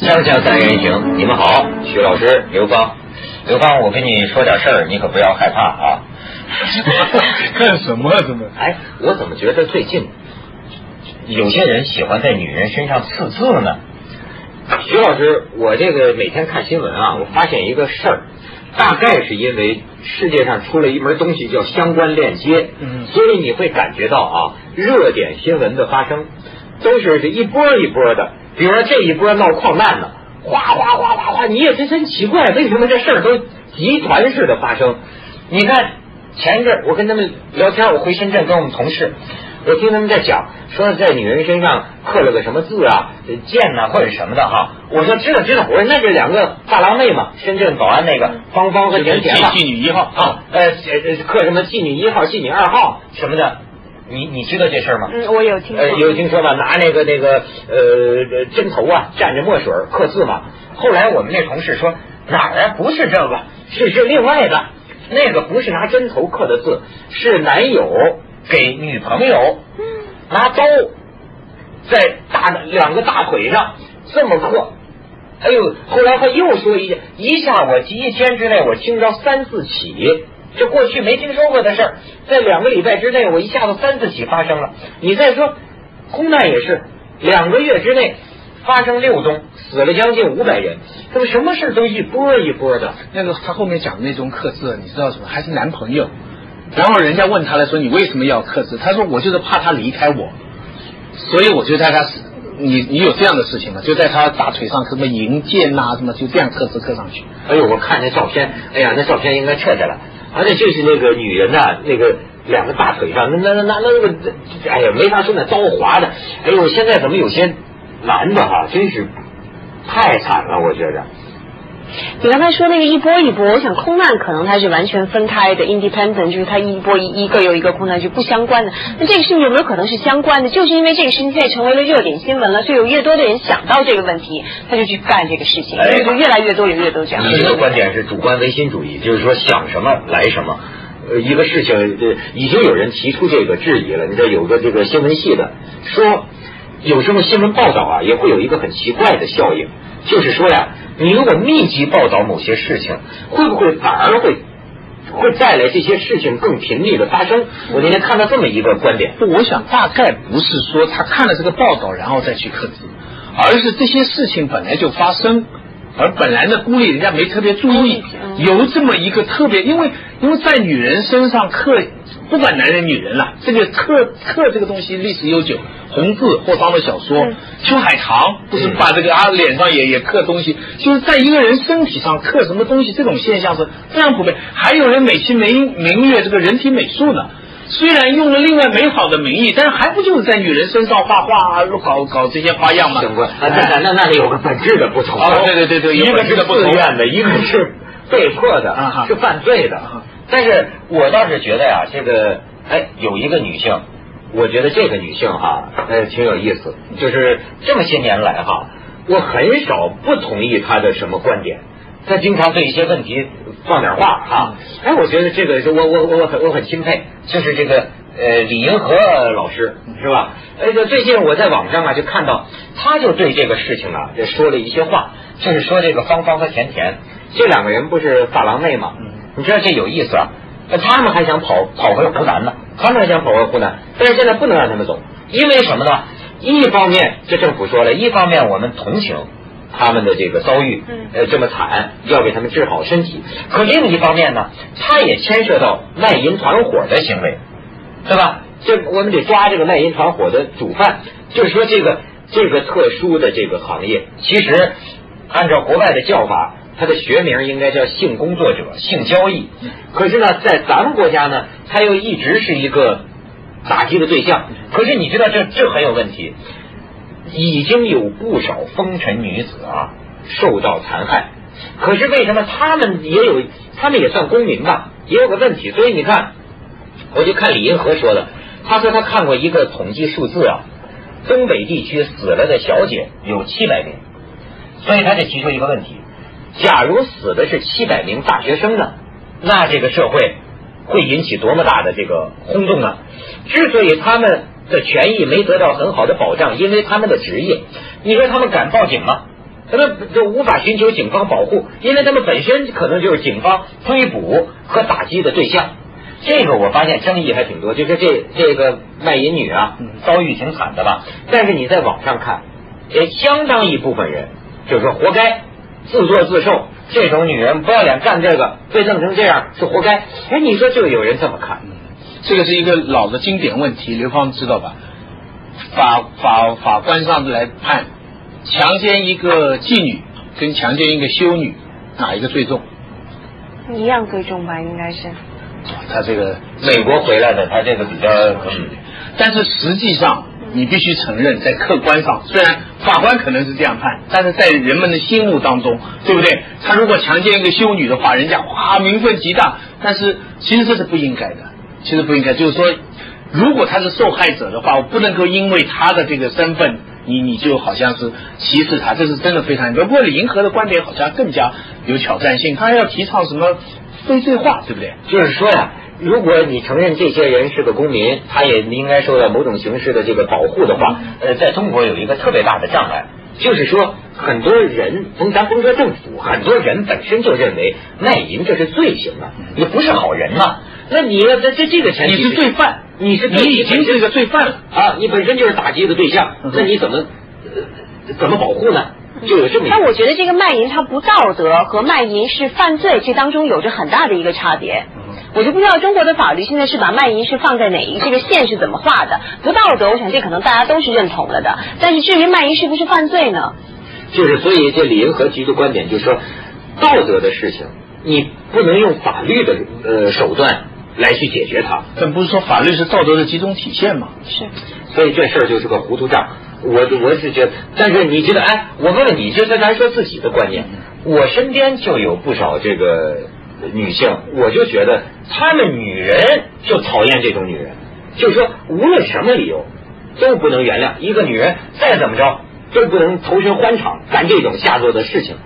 锵锵三人行，你们好，徐老师刘芳，刘芳，我跟你说点事儿，你可不要害怕啊。干什么？怎么？哎，我怎么觉得最近有些人喜欢在女人身上刺字呢？徐老师，我这个每天看新闻啊，我发现一个事儿，大概是因为世界上出了一门东西叫相关链接，嗯所以你会感觉到啊，热点新闻的发生都是这一波一波的，比如说这一波闹矿难呢，哗哗哗哗哗，你也是真奇怪，为什么这事儿都集团式的发生？你看前一阵我跟他们聊天，我回深圳跟我们同事。我听他们在讲，说在女人身上刻了个什么字啊，呃剑呐、或者什么的哈。我说知道知道，我说那就两个大郎妹嘛，深圳保安那个芳芳和甜甜嘛，妓女一号啊，呃呃刻什么妓女一号、妓女二号什么的，你你知道这事儿吗？嗯，我有听说。呃，有听说吧？拿那个那个呃针头啊，蘸着墨水刻字嘛。后来我们那同事说哪儿啊？不是这个，是是另外的，那个不是拿针头刻的字，是男友给女朋友拿刀在大的两个大腿上这么刻。哎呦，后来他又说一一下，我一天之内我听着三四起，这过去没听说过的事儿，在两个礼拜之内，我一下子三四起发生了。你再说，空难也是两个月之内发生六宗，死了将近五百人，怎么什么事都一波一波的？那个他后面讲的那种刻字，你知道什么？还是男朋友。然后人家问他了，说你为什么要刻字？他说我就是怕他离开我，所以我就在他死你你有这样的事情吗？就在他大腿上什么银剑呐、什么就这样刻字刻上去。哎呦，我看那照片，哎呀，那照片应该撤下来。而且就是那个女人呐、那个两个大腿上，那那那那那个，哎呀，没法说那刀划的。哎呦，现在怎么有些男的哈、真是太惨了，我觉得。你刚才说那个一波一波，我想空难可能它是完全分开的，independent，就是它一波一一个又一个空难就不相关的。那这个事情有没有可能是相关的？就是因为这个事情现在成为了热点新闻了，所以有越多的人想到这个问题，他就去干这个事情，哎所以就越来越多有越多这样。你这个观点是主观唯心主义，就是说想什么来什么。呃，一个事情，呃，已经有人提出这个质疑了。你知道有个这个新闻系的说，有时候新闻报道啊，也会有一个很奇怪的效应，就是说呀，你如果密集报道某些事情，会不会反而会会带来这些事情更频密的发生？我那天看到这么一个观点，我想大概不是说他看了这个报道然后再去刻字，而是这些事情本来就发生，而本来呢孤立人家没特别注意，有这么一个特别，因为因为在女人身上刻，不管男人女人了，这个刻刻这个东西历史悠久，红字霍桑的小说，嗯秋海棠不是把这个啊脸上也也刻东西，就是在一个人身体上刻什么东西，这种现象是非常普遍，还有人美其名名曰这个人体美术呢。虽然用了另外美好的名义，但是还不就是在女人身上画画、啊搞搞这些花样吗？那那那那里有个本质的不同。哦对对对对一个是不同自愿的，一个是被迫的，啊是犯罪的啊。但是我倒是觉得呀，这个哎，有一个女性，我觉得这个女性哈，呃，挺有意思。就是这么些年来哈，我很少不同意她的什么观点。她经常对一些问题放点话哈，哎，我觉得这个是我我我我很我很钦佩，就是这个呃李银河老师是吧？呃，这最近我在网上啊就看到，他就对这个事情啊就说了一些话，就是说这个芳芳和甜甜这两个人不是发廊妹吗？你知道这有意思啊？那他们还想跑跑回湖南呢，他们还想跑回湖南，但是现在不能让他们走，因为什么呢？一方面，这政府说了，一方面我们同情他们的这个遭遇，嗯呃，这么惨，要给他们治好身体。可另一方面呢，他也牵涉到卖淫团伙的行为，对吧？这我们得抓这个卖淫团伙的主犯，就是说这个这个特殊的这个行业，其实按照国外的叫法，它的学名应该叫性工作者、性交易。可是呢，在咱们国家呢，它又一直是一个打击的对象。可是你知道这这很有问题，已经有不少风尘女子啊受到残害。可是为什么他们也有，他们也算公民吧，也有个问题。所以你看，我就看李银河说的，他说他看过一个统计数字啊，东北地区死了的小姐有七百名，所以他就提出一个问题：假如死的是七百名大学生呢，那这个社会会引起多么大的这个轰动呢？之所以他们的权益没得到很好的保障，因为他们的职业，你说他们敢报警吗？他们就无法寻求警方保护，因为他们本身可能就是警方追捕和打击的对象。这个我发现争议还挺多，就是这这个卖淫女啊，遭遇挺惨的吧？但是你在网上看，也相当一部分人就是说活该，自作自受，这种女人不要脸干这个，被弄成这样是活该。哎，你说就有人这么看？这个是一个老的经典问题，刘芳知道吧？法法法官上来判，强奸一个妓女跟强奸一个修女，哪一个最重？一样最重吧，应该是。他这个美国回来的，他这个比较。但是实际上，你必须承认，在客观上，虽然法官可能是这样判，但是在人们的心目当中，对不对？他如果强奸一个修女的话，人家哇名分极大。但是其实这是不应该的，其实不应该。就是说，如果他是受害者的话，我不能够因为他的这个身份，你你就好像是歧视他，这是真的非常。不过李银河的观点好像更加有挑战性，他要提倡什么？非罪化，对不对？就是说呀，如果你承认这些人是个公民，他也应该受到某种形式的这个保护的话，呃，在中国有一个特别大的障碍，就是说很多人，甭咱甭说政府，很多人本身就认为卖淫这是罪行啊，你不是好人嘛？那你要在这这个前提，你是罪犯，你是你已经是个罪犯了啊，你本身就是打击的对象，那你怎么怎么保护呢？就有这么。但我觉得这个卖淫它不道德和卖淫是犯罪，这当中有着很大的一个差别。我就不知道中国的法律现在是把卖淫是放在哪一这个线是怎么画的？不道德，我想这可能大家都是认同了的。但是至于卖淫是不是犯罪呢？就是所以这李银河提出观点，就是说道德的事情，你不能用法律的呃手段来去解决它。但不是说法律是道德的集中体现吗？是。所以这事儿就是个糊涂账。我我是觉得，但是你觉得，哎，我问问你，就是咱说自己的观念，我身边就有不少这个女性，我就觉得她们女人就讨厌这种女人，就是说无论什么理由都不能原谅一个女人，再怎么着都不能投身欢场干这种下作的事情。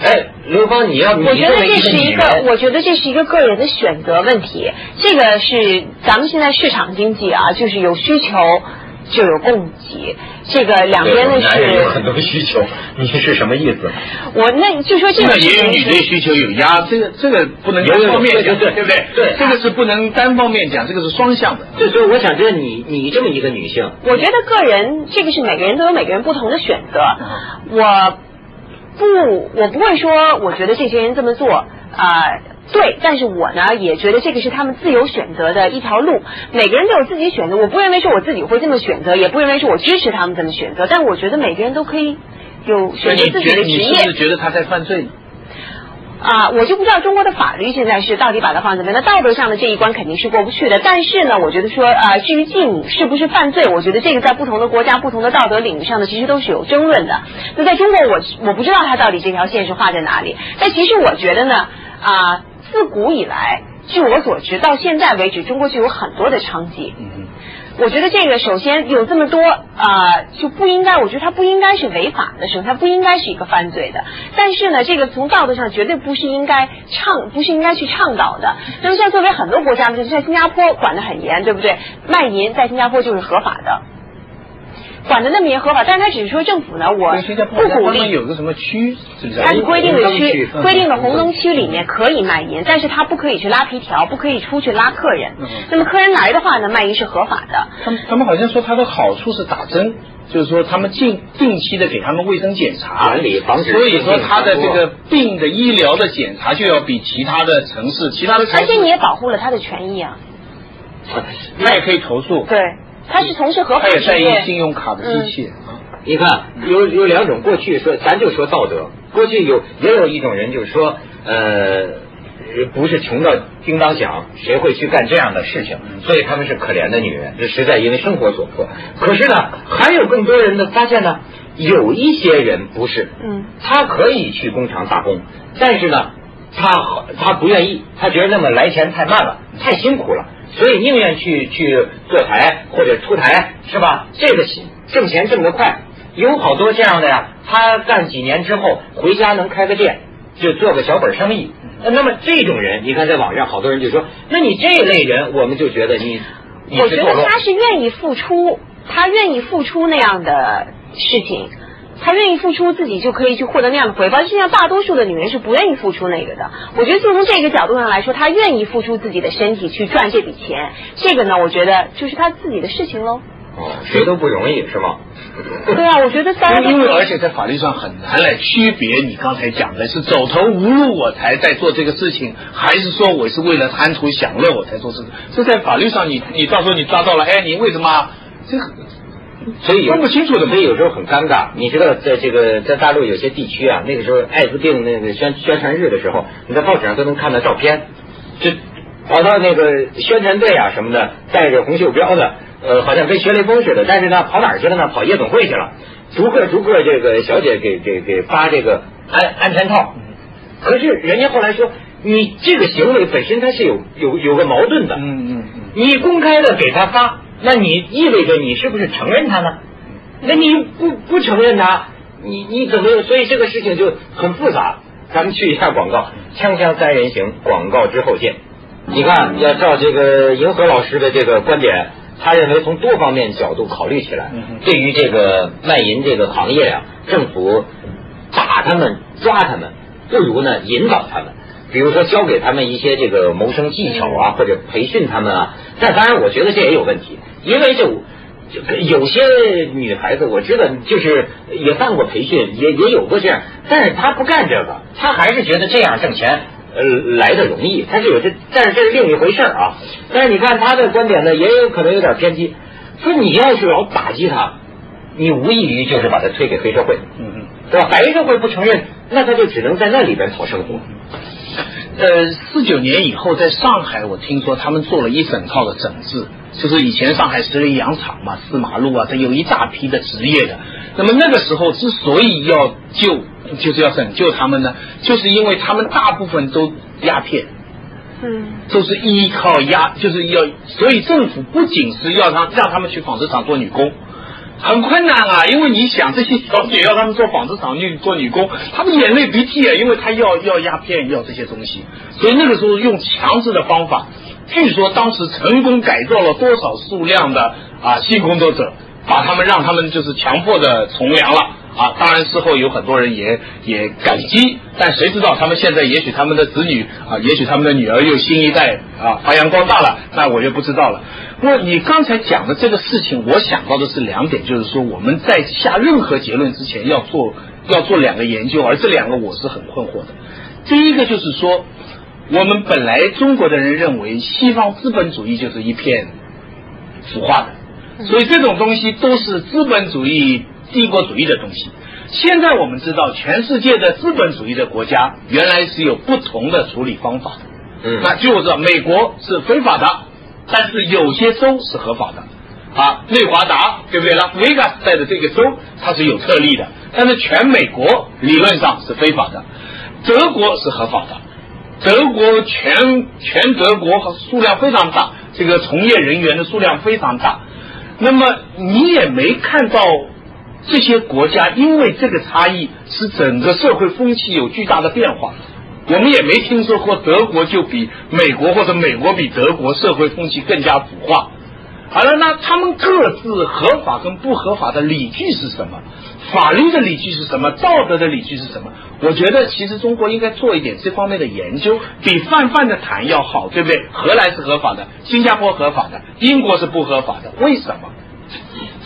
哎，刘芳，你要我觉得这是一个，我觉得这是一个个人的选择问题，这个是咱们现在市场经济啊，就是有需求。就有供给，这个两边的是有很多需求，你是什么意思？我那就说这个也有女的需求有压，这个这个不能单方面讲，对不对？对，这个是不能单方面讲，这个是双向的。所以我想知道你你这么一个女性，我觉得个人这个是每个人都有每个人不同的选择，我不我不会说我觉得这些人这么做啊。对，但是我呢也觉得这个是他们自由选择的一条路，每个人都有自己选择。我不认为是我自己会这么选择，也不认为是我支持他们这么选择。但我觉得每个人都可以有选择自己的职业。你是不是觉得他在犯罪？啊，我就不知道中国的法律现在是到底把它放怎么样。那道德上的这一关肯定是过不去的。但是呢，我觉得说啊，至于继母是不是犯罪，我觉得这个在不同的国家、不同的道德领域上呢，其实都是有争论的。那在中国，我我不知道他到底这条线是画在哪里。但其实我觉得呢，啊。自古以来，据我所知，到现在为止，中国就有很多的娼妓。嗯我觉得这个首先有这么多啊，就不应该，我觉得它不应该是违法的，首先它不应该是一个犯罪的。但是呢，这个从道德上绝对不是应该倡，不是应该去倡导的。那么像作为很多国家就，像新加坡管得很严，对不对？卖淫在新加坡就是合法的。管的那么严合法，但是他只是说政府呢，我不鼓励。有个什么区，它是规定的区，规定的红灯区里面可以卖淫，但是他不可以去拉皮条，不可以出去拉客人。那么客人来的话呢，卖淫是合法的。他们他们好像说他的好处是打针，就是说他们定定期的给他们卫生检查，管理防止。所以说他的这个病的医疗的检查就要比其他的城市，其他的城市。而且你也保护了他的权益啊。他也可以投诉。对。他是从事合法他也在意信用卡的机器啊。你看，有有两种，过去说咱就说道德，过去有也有一种人就是说，呃，不是穷到叮当响，谁会去干这样的事情？所以他们是可怜的女人，这实在因为生活所迫。可是呢，还有更多人的发现呢，有一些人不是，嗯，他可以去工厂打工，但是呢，他他不愿意，他觉得那么来钱太慢了，太辛苦了。所以宁愿去去坐台或者出台是吧？这个挣钱挣得快，有好多这样的呀。他干几年之后回家能开个店，就做个小本生意。那么这种人，你看在网上好多人就说，那你这类人，我们就觉得你，我觉得他是愿意付出，他愿意付出那样的事情。她愿意付出自己就可以去获得那样的回报，就像大多数的女人是不愿意付出那个的。我觉得就从这个角度上来说，她愿意付出自己的身体去赚这笔钱，这个呢，我觉得就是她自己的事情喽。哦，谁都不容易是吗？对啊，我觉得大家因为而且在法律上很难来区别你刚才讲的是走投无路我才在做这个事情，还是说我是为了贪图享乐我才做事情？这在法律上你你到时候你抓到了，哎，你为什么这个？所以分不清楚的所以有时候很尴尬。你知道，在这个在大陆有些地区啊，那个时候艾滋病那个宣宣传日的时候，你在报纸上都能看到照片，就跑到那个宣传队啊什么的，带着红袖标的，呃，好像跟学雷锋似的。但是呢，跑哪儿去了呢？跑夜总会去了，逐个逐个这个小姐给给给发这个安安全套。可是人家后来说，你这个行为本身它是有有有个矛盾的。嗯嗯嗯。你公开的给他发，那你意味着你是不是承认他呢？那你不不承认他，你你怎么？所以这个事情就很复杂。咱们去一下广告，锵锵三人行，广告之后见。你看，要照这个银河老师的这个观点，他认为从多方面角度考虑起来，对于这个卖淫这个行业啊，政府打他们、抓他们，不如呢引导他们。比如说教给他们一些这个谋生技巧啊，或者培训他们啊。但当然，我觉得这也有问题，因为就就有些女孩子我知道，就是也办过培训，也也有过这样，但是她不干这个，她还是觉得这样挣钱呃来的容易，她是有这，但是这是另一回事儿啊。但是你看她的观点呢，也有可能有点偏激，说你要是老打击她，你无异于就是把她推给黑社会，嗯嗯，对吧？黑社会不承认，那他就只能在那里边讨生活。呃，四九年以后，在上海，我听说他们做了一整套的整治，就是以前上海十里洋场嘛，四马路啊，这有一大批的职业的。那么那个时候之所以要救，就是要拯救他们呢，就是因为他们大部分都鸦片，嗯，都是依靠鸦，就是要，所以政府不仅是要让让他们去纺织厂做女工。很困难啊，因为你想这些小姐要他们做纺织厂女做女工，他们眼泪鼻涕啊，因为他要要鸦片要这些东西，所以那个时候用强制的方法，据说当时成功改造了多少数量的啊性工作者，把他们让他们就是强迫的从良了。啊。当然事后有很多人也也感激，但谁知道他们现在也许他们的子女啊，也许他们的女儿又新一代啊发扬光大了，那我就不知道了。不过你刚才讲的这个事情，我想到的是两点，就是说我们在下任何结论之前要做要做两个研究，而这两个我是很困惑的。第一个就是说，我们本来中国的人认为西方资本主义就是一片腐化的，所以这种东西都是资本主义、帝国主义的东西。现在我们知道，全世界的资本主义的国家原来是有不同的处理方法的。嗯那据我知道，美国是非法的，但是有些州是合法的。啊，内华达对不对？拉斯维加斯在的这个州它是有特例的，但是全美国理论上是非法的，德国是合法的。德国全全德国和数量非常大，这个从业人员的数量非常大。那么你也没看到这些国家因为这个差异，使整个社会风气有巨大的变化。我们也没听说过德国就比美国或者美国比德国社会风气更加腐化。好了，那他们各自合法跟不合法的理据是什么？法律的理据是什么？道德的理据是什么？我觉得其实中国应该做一点这方面的研究，比泛泛的谈要好，对不对？荷兰是合法的，新加坡合法的，英国是不合法的，为什么？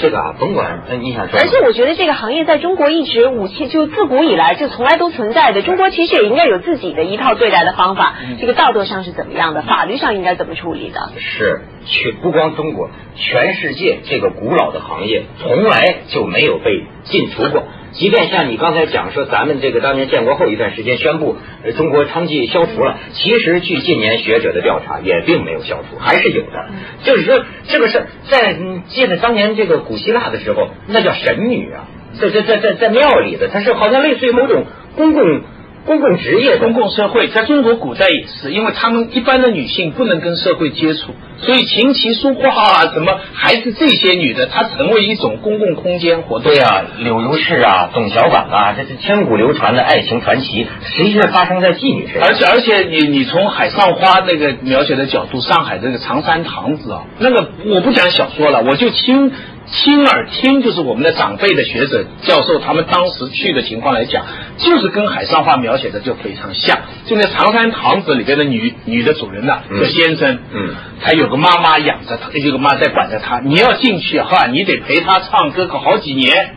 这个啊，甭管，那你想说，而且我觉得这个行业在中国一直五千就自古以来就从来都存在的。中国其实也应该有自己的一套对待的方法，这个道德上是怎么样的，法律上应该怎么处理的。是全不光中国，全世界这个古老的行业从来就没有被禁除过。即便像你刚才讲说，咱们这个当年建国后一段时间宣布，呃，中国娼妓消除了，其实据近年学者的调查，也并没有消除，还是有的。就是说，这个事儿在嗯记得当年这个古希腊的时候，那叫神女啊，在在在在在庙里的，它是好像类似于某种公共公共职业公共社会在中国古代也是，因为他们一般的女性不能跟社会接触，所以琴棋书画啊，什么还是这些女的，她成为一种公共空间活动。对啊、柳如是啊，董小宛啊，这是千古流传的爱情传奇，实际上发生在妓女身上。而且而且你你从海上花那个描写的角度，上海这个长山堂子啊，那个我不讲小说了，我就亲亲耳听，就是我们的长辈的学者、教授他们当时去的情况来讲，就是跟海上画描写的就非常像。就那长山堂子里边的女女的主人呐，叫先生，嗯，他有个妈妈养着他，有个妈在管着他。你要进去哈，你得陪他唱歌个好几年，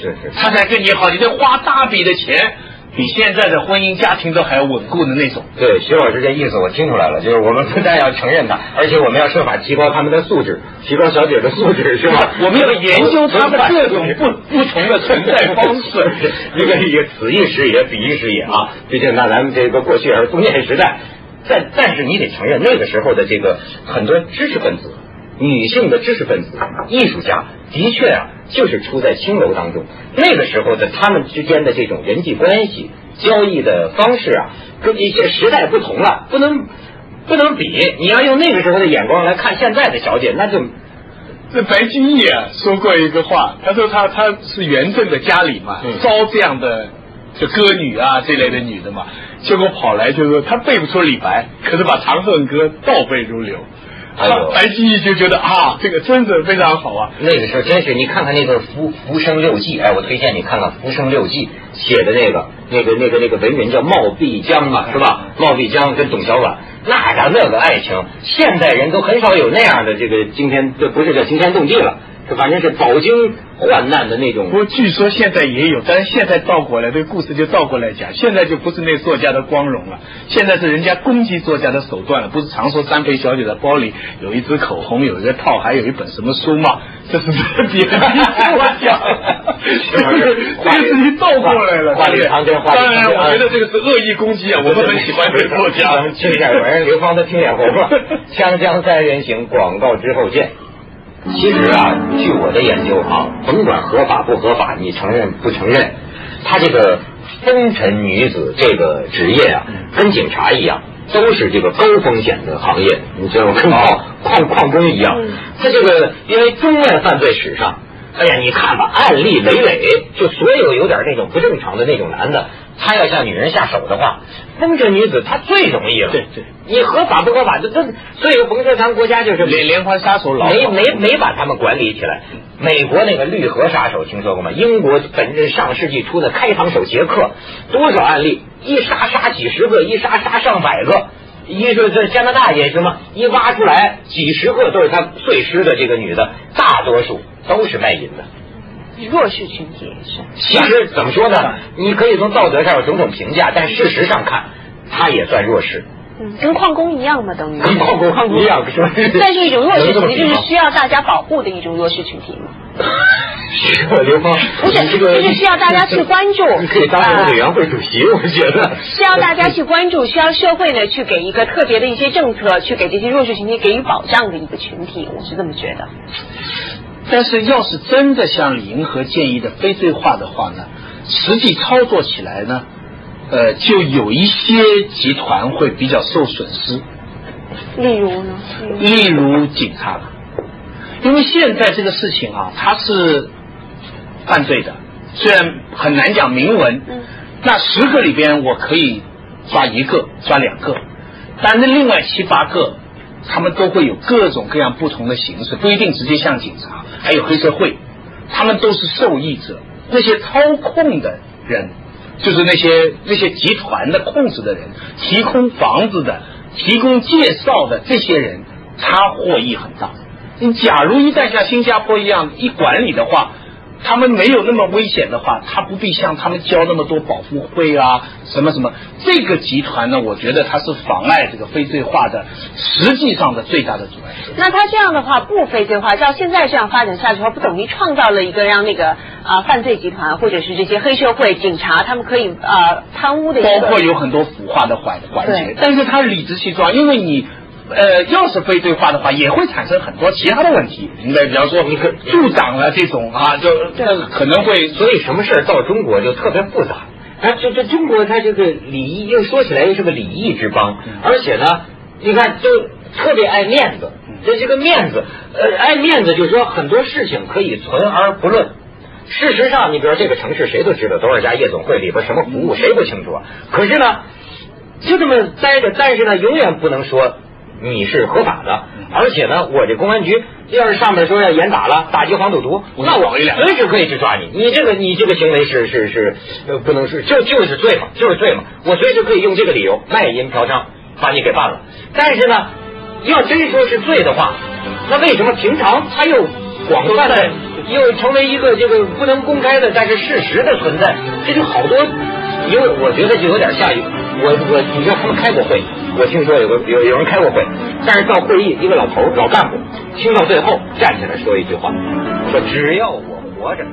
是是，他才跟你好，你得花大笔的钱。比现在的婚姻家庭都还要稳固的那种。对，徐老师这意思我听出来了，就是我们不但要承认他，而且我们要设法提高他们的素质，提高小姐的素质，是吧？我们要研究他们各种不不同的存在方式。一个也此一时也，彼一时也啊！毕竟那咱们这个过去是封建时代，但但是你得承认那个时候的这个很多知识分子。女性的知识分子、艺术家的确啊，就是出在青楼当中。那个时候的他们之间的这种人际关系、交易的方式啊，跟一些时代不同了，不能不能比。你要用那个时候的眼光来看现在的小姐，那就那白居易啊说过一个话，他说他他是元正的家里嘛，招这样的就歌女啊这类的女的嘛，结果跑来就说他背不出李白，可是把《长恨歌》倒背如流。白居易就觉得啊，这个真的非常好啊。那个时候真是，你看看那个《浮浮生六记》，哎，我推荐你看看《浮生六记》写的那个那个那个那个文人叫冒辟疆嘛，是吧？冒辟疆跟董小宛，那家那个爱情，现代人都很少有那样的这个惊天，这不是叫惊天动地了。这反正是饱经患难的那种。不过据说现在也有，但是现在倒过来，这个故事就倒过来讲，现在就不是那作家的光荣了，现在是人家攻击作家的手段了。不是常说三陪小姐的包里有一支口红，有一个套，还有一本什么书吗？这是别人我讲，这个事情倒过来了。话里藏针，话里当然，我觉得这个是恶意攻击啊，我们很喜欢这个作家。去下有人流芳的听脸红了，锵锵三人行，广告之后见。其实啊，据我的研究啊，甭管合法不合法，你承认不承认，他这个风尘女子这个职业啊，跟警察一样，都是这个高风险的行业。你知道吗？跟矿矿矿工一样，他这个因为中外犯罪史上，哎呀，你看吧，案例累累，就所有有点那种不正常的那种男的。他要向女人下手的话，风尘女子她最容易了。对对，你合法不合法？这这，所以甭说咱国家就是连连环杀手老，没没没把他们管理起来。美国那个绿河杀手听说过吗？英国本上世纪初的开膛手杰克，多少案例，一杀杀几十个，一杀杀上百个。一说这加拿大也是吗？一挖出来几十个都是他碎尸的这个女的，大多数都是卖淫的。弱势群体是，其实怎么说呢？你可以从道德上有种种评价，但事实上看，他也算弱势。嗯，跟矿工一样嘛，等于。跟矿工一样是吧？算是一种弱势群体，就是需要大家保护的一种弱势群体嘛。刘芳，不是，就是需要大家去关注。你可以当一个委员会主席，我觉得。需要大家去关注，需要社会呢去给一个特别的一些政策，去给这些弱势群体给予保障的一个群体，我是这么觉得。但是，要是真的像李银河建议的非罪化的话呢，实际操作起来呢，呃，就有一些集团会比较受损失。例如呢？例如警察，因为现在这个事情啊，它是犯罪的，虽然很难讲明文。嗯。那十个里边，我可以抓一个，抓两个，但是另外七八个。他们都会有各种各样不同的形式，不一定直接像警察，还有黑社会，他们都是受益者。那些操控的人，就是那些那些集团的控制的人，提供房子的、提供介绍的这些人，他获益很大。你假如一旦像新加坡一样一管理的话。他们没有那么危险的话，他不必向他们交那么多保护费啊，什么什么。这个集团呢，我觉得它是妨碍这个非罪化的，实际上的最大的阻碍。那他这样的话不非罪化，照现在这样发展下去的话，不等于创造了一个让那个啊犯罪集团或者是这些黑社会、警察他们可以啊贪污的，包括有很多腐化的环环节。但是他理直气壮，因为你。呃，要是非对话的话，也会产生很多其他的问题。应该比方说，你助长了这种啊，就这可能会。所以什么事儿到中国就特别复杂。哎，这这中国它这个礼仪，又说起来又是个礼仪之邦，而且呢，你看就特别爱面子。这这个面子，呃，爱面子就是说很多事情可以存而不论。事实上，你比如这个城市，谁都知道多少家夜总会里边什么服务，谁不清楚啊？可是呢，就这么待着，但是呢，永远不能说。你是合法的，而且呢，我这公安局要是上面说要严打了，打击黄赌毒，那我随时可以去抓你。你这个你这个行为是是是呃不能是就就是罪嘛，就是罪嘛。我随时可以用这个理由卖淫嫖娼把你给办了。但是呢，要真说是罪的话，那为什么平常他又广泛的又成为一个这个不能公开的但是事实的存在？这就好多，因为我觉得就有点像我我你知道他们开过会。我听说有个有有人开过会，但是到会议一个老头老干部听到最后站起来说一句话，说只要我活着。